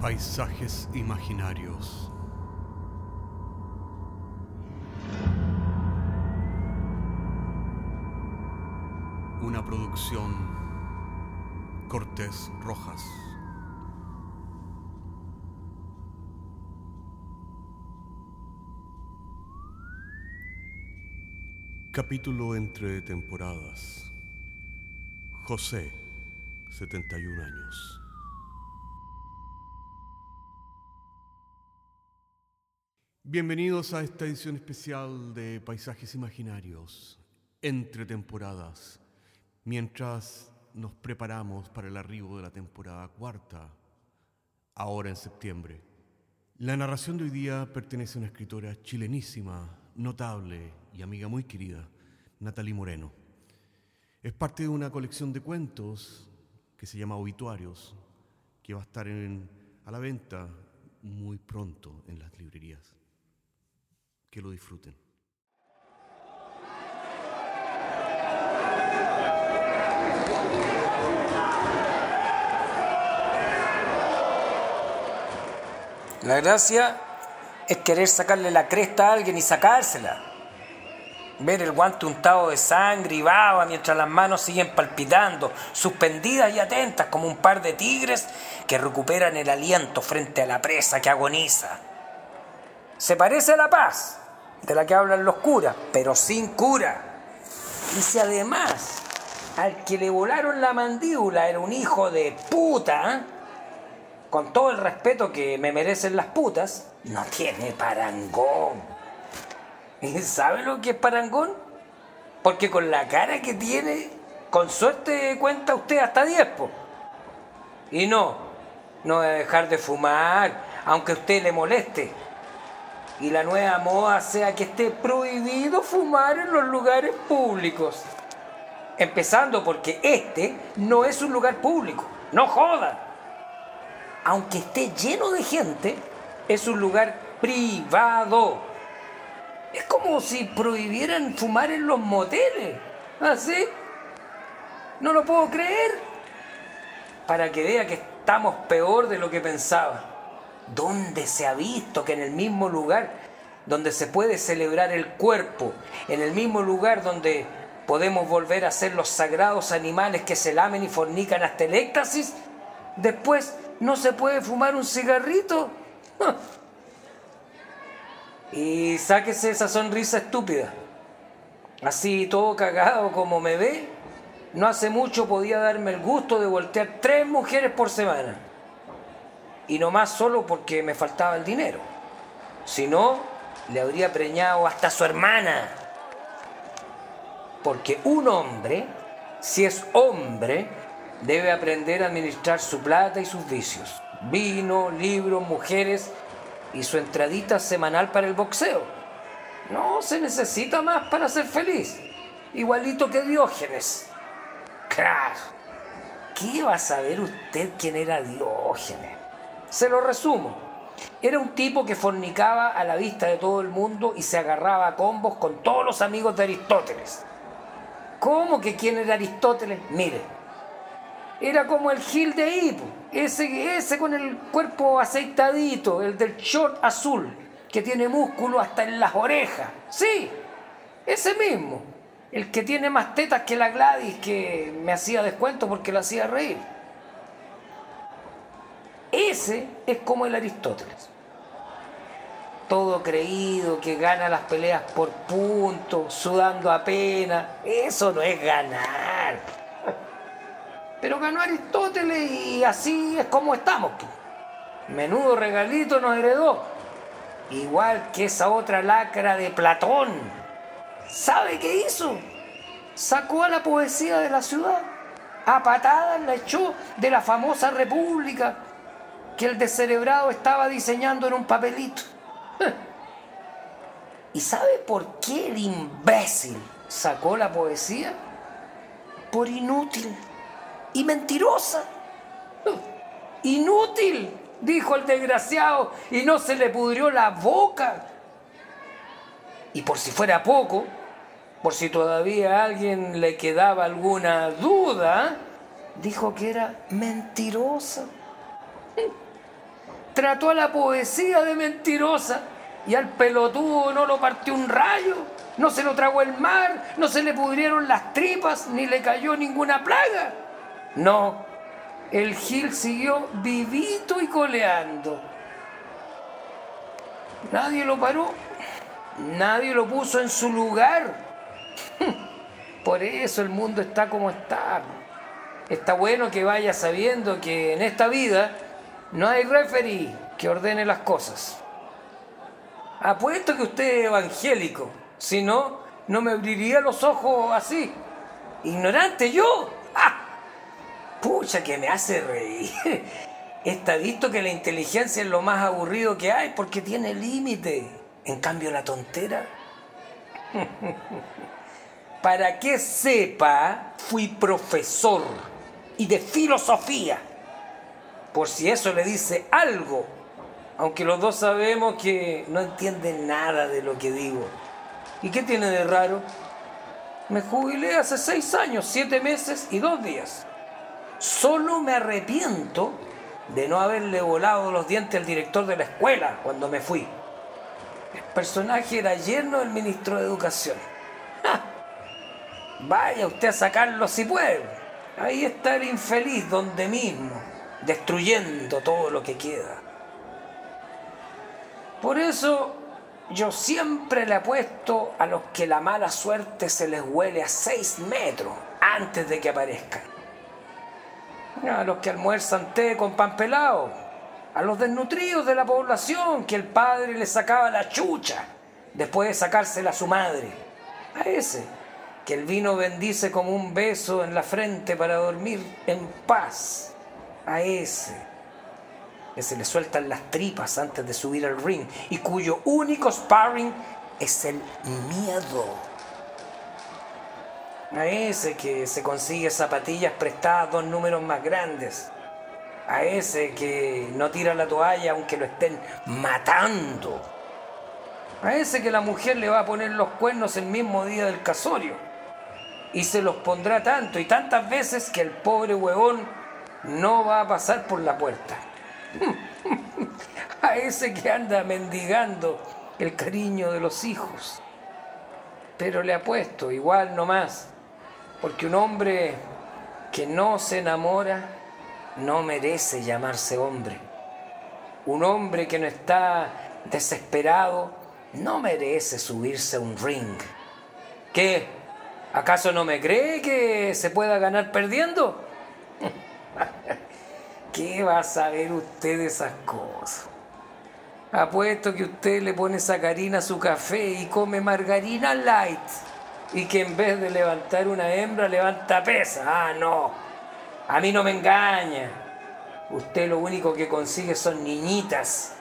Paisajes imaginarios. Una producción Cortés Rojas. Capítulo entre temporadas. José, 71 años. Bienvenidos a esta edición especial de Paisajes Imaginarios, entre temporadas, mientras nos preparamos para el arribo de la temporada cuarta, ahora en septiembre. La narración de hoy día pertenece a una escritora chilenísima, notable y amiga muy querida, Natalie Moreno. Es parte de una colección de cuentos que se llama Obituarios, que va a estar en- a la venta muy pronto en las librerías. Que lo disfruten. La gracia es querer sacarle la cresta a alguien y sacársela. Ver el guante untado de sangre y baba mientras las manos siguen palpitando, suspendidas y atentas como un par de tigres que recuperan el aliento frente a la presa que agoniza. Se parece a la paz, de la que hablan los curas, pero sin cura. Y si además al que le volaron la mandíbula era un hijo de puta, con todo el respeto que me merecen las putas, no tiene parangón. ¿Y sabe lo que es parangón? Porque con la cara que tiene, con suerte cuenta usted hasta 10, po. Y no, no va a dejar de fumar, aunque a usted le moleste. Y la nueva moda sea que esté prohibido fumar en los lugares públicos. Empezando porque este no es un lugar público. No joda aunque esté lleno de gente, es un lugar privado. Es como si prohibieran fumar en los moteles. ¿Así? No lo puedo creer. Para que vea que estamos peor de lo que pensaba. ¿Dónde se ha visto que en el mismo lugar donde se puede celebrar el cuerpo, en el mismo lugar donde podemos volver a ser los sagrados animales que se lamen y fornican hasta el éxtasis, después no se puede fumar un cigarrito? Y sáquese esa sonrisa estúpida. Así todo cagado como me ve, no hace mucho podía darme el gusto de voltear tres mujeres por semana. Y no más solo porque me faltaba el dinero. Si no, le habría preñado hasta su hermana. Porque un hombre, si es hombre, debe aprender a administrar su plata y sus vicios. Vino, libros, mujeres y su entradita semanal para el boxeo. No se necesita más para ser feliz. Igualito que Diógenes. Claro. ¿Qué va a saber usted quién era Diógenes? Se lo resumo. Era un tipo que fornicaba a la vista de todo el mundo y se agarraba a combos con todos los amigos de Aristóteles. ¿Cómo que quién era Aristóteles? Mire, era como el Gil de Hipo, ese, ese con el cuerpo aceitadito, el del short azul, que tiene músculo hasta en las orejas. Sí, ese mismo, el que tiene más tetas que la Gladys, que me hacía descuento porque lo hacía reír. Ese es como el Aristóteles. Todo creído, que gana las peleas por puntos, sudando apenas. Eso no es ganar. Pero ganó Aristóteles y así es como estamos. Menudo regalito nos heredó. Igual que esa otra lacra de Platón. ¿Sabe qué hizo? Sacó a la poesía de la ciudad. A patadas la echó de la famosa república que el descerebrado estaba diseñando en un papelito. ¿Y sabe por qué el imbécil sacó la poesía? Por inútil y mentirosa. Inútil, dijo el desgraciado, y no se le pudrió la boca. Y por si fuera poco, por si todavía a alguien le quedaba alguna duda, dijo que era mentirosa. Trató a la poesía de mentirosa y al pelotudo no lo partió un rayo, no se lo tragó el mar, no se le pudrieron las tripas, ni le cayó ninguna plaga. No, el Gil siguió vivito y coleando. Nadie lo paró, nadie lo puso en su lugar. Por eso el mundo está como está. Está bueno que vaya sabiendo que en esta vida no hay referee que ordene las cosas. Apuesto que usted es evangélico, si no, no me abriría los ojos así. Ignorante yo. ¡Ah! Pucha, que me hace reír. Está visto que la inteligencia es lo más aburrido que hay porque tiene límite. En cambio, la tontera. Para que sepa, fui profesor y de filosofía. Por si eso le dice algo, aunque los dos sabemos que no entienden nada de lo que digo. ¿Y qué tiene de raro? Me jubilé hace seis años, siete meses y dos días. Solo me arrepiento de no haberle volado los dientes al director de la escuela cuando me fui. El personaje era yerno del ministro de Educación. Vaya usted a sacarlo si puede. Ahí está el infeliz donde mismo, destruyendo todo lo que queda. Por eso yo siempre le apuesto a los que la mala suerte se les huele a seis metros antes de que aparezcan. A los que almuerzan té con pan pelado, a los desnutridos de la población que el padre le sacaba la chucha después de sacársela a su madre. A ese que el vino bendice como un beso en la frente para dormir en paz. A ese que se le sueltan las tripas antes de subir al ring y cuyo único sparring es el miedo. A ese que se consigue zapatillas prestadas dos números más grandes. A ese que no tira la toalla aunque lo estén matando. A ese que la mujer le va a poner los cuernos el mismo día del casorio y se los pondrá tanto y tantas veces que el pobre huevón no va a pasar por la puerta. a ese que anda mendigando el cariño de los hijos. Pero le apuesto, igual no más, porque un hombre que no se enamora no merece llamarse hombre. Un hombre que no está desesperado no merece subirse a un ring. ¿Qué? ¿Acaso no me cree que se pueda ganar perdiendo? ¿Qué va a saber usted de esas cosas? Apuesto que usted le pone sacarina a su café y come margarina light. Y que en vez de levantar una hembra, levanta pesa. Ah, no. A mí no me engaña. Usted lo único que consigue son niñitas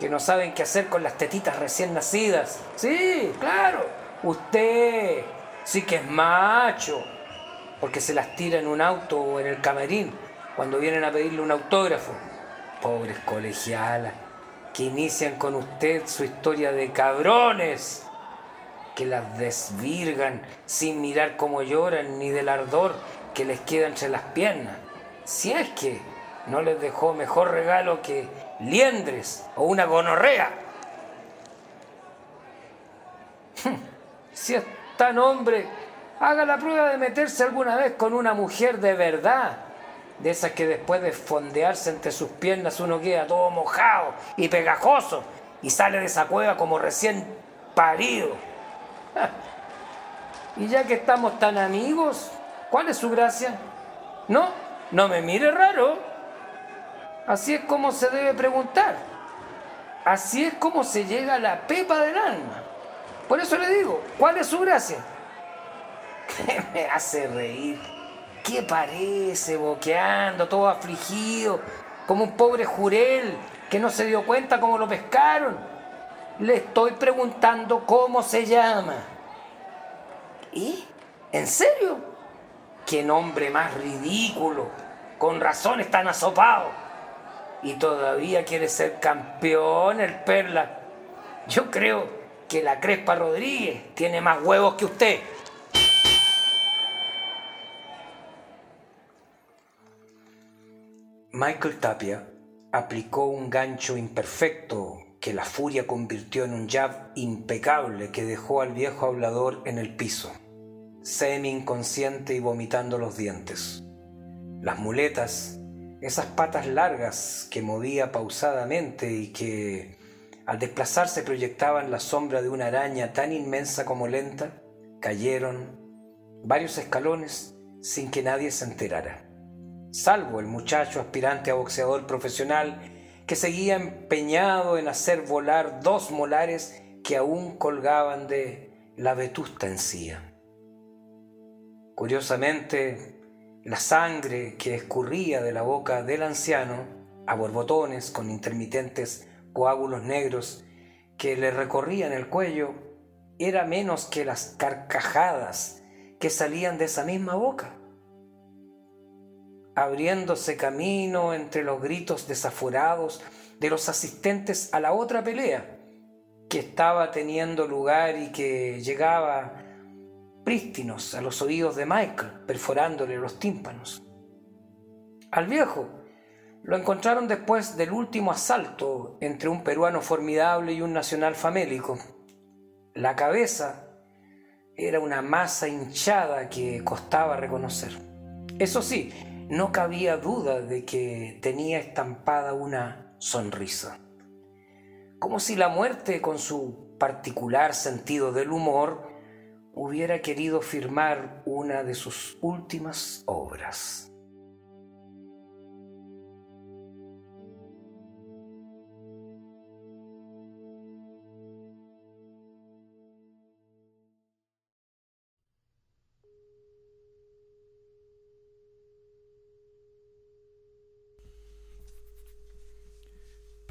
que no saben qué hacer con las tetitas recién nacidas. Sí, claro. Usted sí que es macho, porque se las tira en un auto o en el camerín cuando vienen a pedirle un autógrafo. Pobres colegialas, que inician con usted su historia de cabrones, que las desvirgan sin mirar cómo lloran ni del ardor que les queda entre las piernas. Si es que no les dejó mejor regalo que liendres o una gonorrea. si es tan hombre, haga la prueba de meterse alguna vez con una mujer de verdad. De esas que después de fondearse entre sus piernas uno queda todo mojado y pegajoso y sale de esa cueva como recién parido. y ya que estamos tan amigos, ¿cuál es su gracia? No, no me mire raro. Así es como se debe preguntar. Así es como se llega a la pepa del alma. Por eso le digo, ¿cuál es su gracia? ¿Qué me hace reír? ¿Qué parece boqueando, todo afligido, como un pobre jurel que no se dio cuenta cómo lo pescaron? Le estoy preguntando cómo se llama. ¿Y? ¿En serio? ¿Qué nombre más ridículo? Con razón están asopados. Y todavía quiere ser campeón el Perla. Yo creo que la Crespa Rodríguez tiene más huevos que usted. Michael Tapia aplicó un gancho imperfecto que la furia convirtió en un jab impecable que dejó al viejo hablador en el piso, semi inconsciente y vomitando los dientes. Las muletas, esas patas largas que movía pausadamente y que al desplazarse proyectaban la sombra de una araña tan inmensa como lenta, cayeron varios escalones sin que nadie se enterara, salvo el muchacho aspirante a boxeador profesional que seguía empeñado en hacer volar dos molares que aún colgaban de la vetusta encía. Curiosamente, la sangre que escurría de la boca del anciano, a borbotones con intermitentes coágulos negros que le recorrían el cuello, era menos que las carcajadas que salían de esa misma boca abriéndose camino entre los gritos desaforados de los asistentes a la otra pelea que estaba teniendo lugar y que llegaba prístinos a los oídos de Michael, perforándole los tímpanos. Al viejo lo encontraron después del último asalto entre un peruano formidable y un nacional famélico. La cabeza era una masa hinchada que costaba reconocer. Eso sí, no cabía duda de que tenía estampada una sonrisa. Como si la muerte, con su particular sentido del humor, hubiera querido firmar una de sus últimas obras.